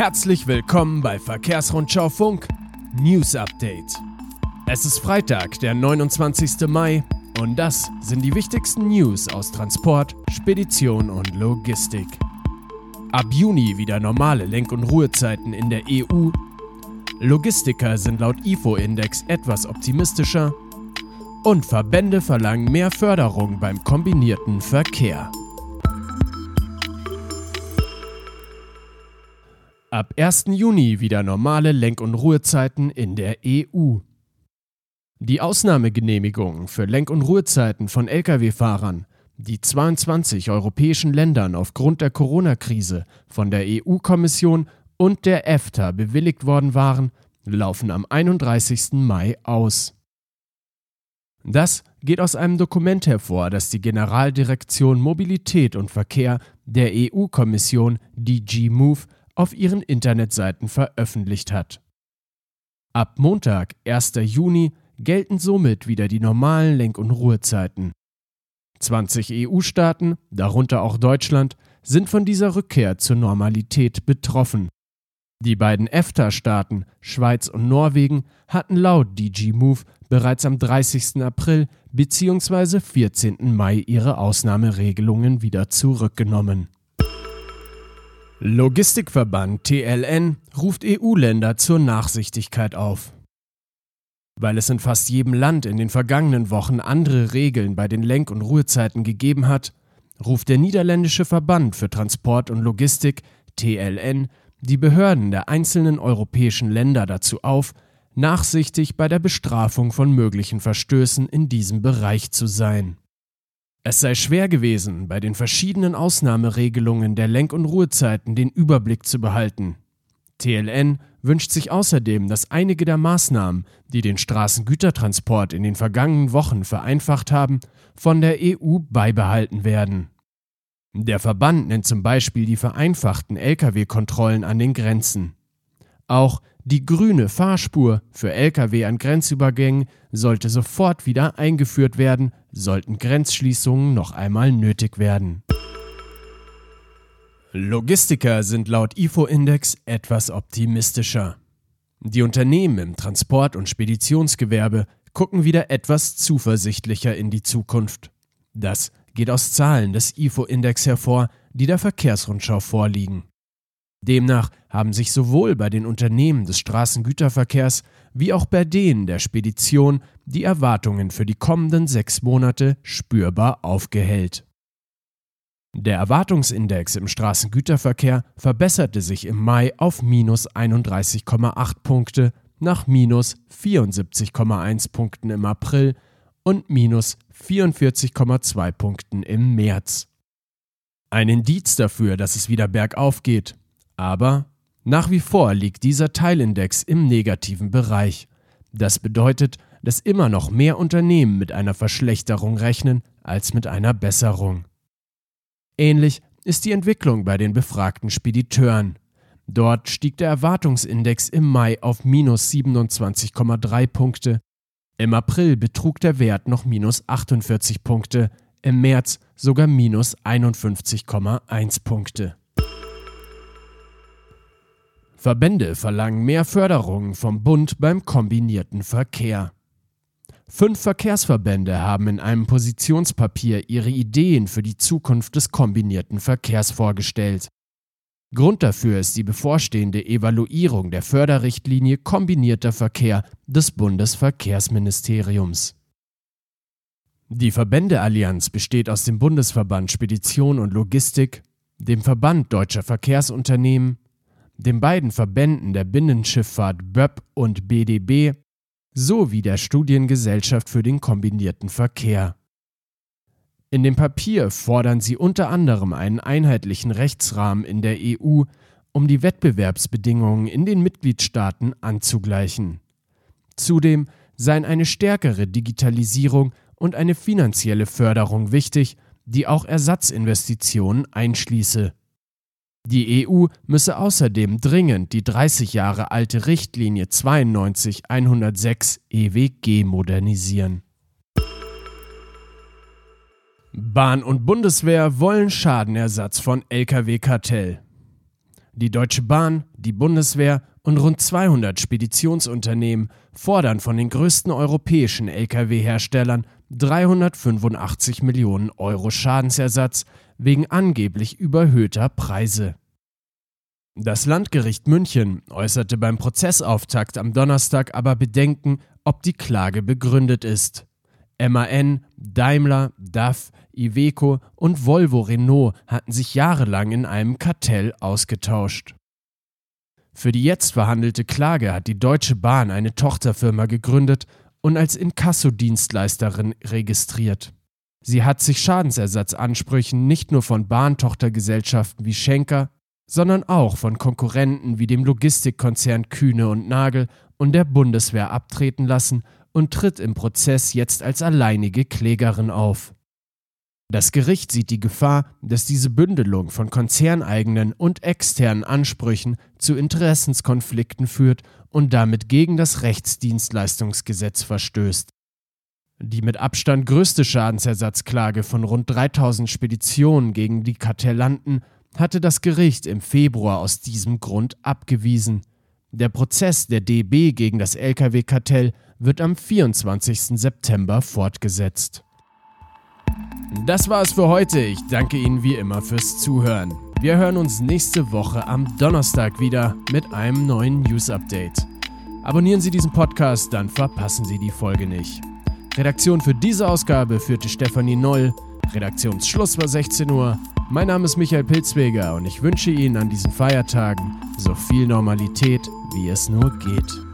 Herzlich willkommen bei Verkehrsrundschau Funk News Update. Es ist Freitag, der 29. Mai und das sind die wichtigsten News aus Transport, Spedition und Logistik. Ab Juni wieder normale Lenk- und Ruhezeiten in der EU. Logistiker sind laut IFO-Index etwas optimistischer. Und Verbände verlangen mehr Förderung beim kombinierten Verkehr. Ab 1. Juni wieder normale Lenk- und Ruhezeiten in der EU. Die Ausnahmegenehmigungen für Lenk- und Ruhezeiten von Lkw-Fahrern, die 22 europäischen Ländern aufgrund der Corona-Krise von der EU-Kommission und der EFTA bewilligt worden waren, laufen am 31. Mai aus. Das geht aus einem Dokument hervor, das die Generaldirektion Mobilität und Verkehr der EU-Kommission DG Move auf ihren Internetseiten veröffentlicht hat. Ab Montag, 1. Juni, gelten somit wieder die normalen Lenk- und Ruhezeiten. 20 EU-Staaten, darunter auch Deutschland, sind von dieser Rückkehr zur Normalität betroffen. Die beiden EFTA-Staaten, Schweiz und Norwegen, hatten laut DG Move bereits am 30. April bzw. 14. Mai ihre Ausnahmeregelungen wieder zurückgenommen. Logistikverband TLN ruft EU-Länder zur Nachsichtigkeit auf. Weil es in fast jedem Land in den vergangenen Wochen andere Regeln bei den Lenk- und Ruhezeiten gegeben hat, ruft der Niederländische Verband für Transport und Logistik TLN die Behörden der einzelnen europäischen Länder dazu auf, nachsichtig bei der Bestrafung von möglichen Verstößen in diesem Bereich zu sein. Es sei schwer gewesen, bei den verschiedenen Ausnahmeregelungen der Lenk- und Ruhezeiten den Überblick zu behalten. TLN wünscht sich außerdem, dass einige der Maßnahmen, die den Straßengütertransport in den vergangenen Wochen vereinfacht haben, von der EU beibehalten werden. Der Verband nennt zum Beispiel die vereinfachten Lkw-Kontrollen an den Grenzen. Auch die grüne Fahrspur für Lkw an Grenzübergängen sollte sofort wieder eingeführt werden, sollten Grenzschließungen noch einmal nötig werden. Logistiker sind laut IFO-Index etwas optimistischer. Die Unternehmen im Transport- und Speditionsgewerbe gucken wieder etwas zuversichtlicher in die Zukunft. Das geht aus Zahlen des IFO-Index hervor, die der Verkehrsrundschau vorliegen. Demnach haben sich sowohl bei den Unternehmen des Straßengüterverkehrs wie auch bei denen der Spedition die Erwartungen für die kommenden sechs Monate spürbar aufgehellt. Der Erwartungsindex im Straßengüterverkehr verbesserte sich im Mai auf minus 31,8 Punkte nach minus 74,1 Punkten im April und minus 44,2 Punkten im März. Ein Indiz dafür, dass es wieder bergauf geht. Aber nach wie vor liegt dieser Teilindex im negativen Bereich. Das bedeutet, dass immer noch mehr Unternehmen mit einer Verschlechterung rechnen als mit einer Besserung. Ähnlich ist die Entwicklung bei den befragten Spediteuren. Dort stieg der Erwartungsindex im Mai auf minus 27,3 Punkte, im April betrug der Wert noch minus 48 Punkte, im März sogar minus 51,1 Punkte. Verbände verlangen mehr Förderung vom Bund beim kombinierten Verkehr. Fünf Verkehrsverbände haben in einem Positionspapier ihre Ideen für die Zukunft des kombinierten Verkehrs vorgestellt. Grund dafür ist die bevorstehende Evaluierung der Förderrichtlinie Kombinierter Verkehr des Bundesverkehrsministeriums. Die Verbändeallianz besteht aus dem Bundesverband Spedition und Logistik, dem Verband Deutscher Verkehrsunternehmen, den beiden Verbänden der Binnenschifffahrt BÖP und BDB sowie der Studiengesellschaft für den kombinierten Verkehr. In dem Papier fordern sie unter anderem einen einheitlichen Rechtsrahmen in der EU, um die Wettbewerbsbedingungen in den Mitgliedstaaten anzugleichen. Zudem seien eine stärkere Digitalisierung und eine finanzielle Förderung wichtig, die auch Ersatzinvestitionen einschließe. Die EU müsse außerdem dringend die 30 Jahre alte Richtlinie 92-106 EWG modernisieren. Bahn und Bundeswehr wollen Schadenersatz von Lkw-Kartell. Die Deutsche Bahn, die Bundeswehr und rund 200 Speditionsunternehmen fordern von den größten europäischen Lkw-Herstellern 385 Millionen Euro Schadensersatz wegen angeblich überhöhter Preise. Das Landgericht München äußerte beim Prozessauftakt am Donnerstag aber Bedenken, ob die Klage begründet ist. MAN, Daimler, DAF, Iveco und Volvo Renault hatten sich jahrelang in einem Kartell ausgetauscht. Für die jetzt verhandelte Klage hat die Deutsche Bahn eine Tochterfirma gegründet und als Inkassodienstleisterin registriert. Sie hat sich Schadensersatzansprüchen nicht nur von Bahntochtergesellschaften wie Schenker, sondern auch von Konkurrenten wie dem Logistikkonzern Kühne und Nagel und der Bundeswehr abtreten lassen und tritt im Prozess jetzt als alleinige Klägerin auf. Das Gericht sieht die Gefahr, dass diese Bündelung von konzerneigenen und externen Ansprüchen zu Interessenskonflikten führt und damit gegen das Rechtsdienstleistungsgesetz verstößt. Die mit Abstand größte Schadensersatzklage von rund 3000 Speditionen gegen die Kartellanten hatte das Gericht im Februar aus diesem Grund abgewiesen. Der Prozess der DB gegen das Lkw-Kartell wird am 24. September fortgesetzt. Das war es für heute. Ich danke Ihnen wie immer fürs Zuhören. Wir hören uns nächste Woche am Donnerstag wieder mit einem neuen News Update. Abonnieren Sie diesen Podcast, dann verpassen Sie die Folge nicht. Redaktion für diese Ausgabe führte Stefanie Noll. Redaktionsschluss war 16 Uhr. Mein Name ist Michael Pilzweger und ich wünsche Ihnen an diesen Feiertagen so viel Normalität, wie es nur geht.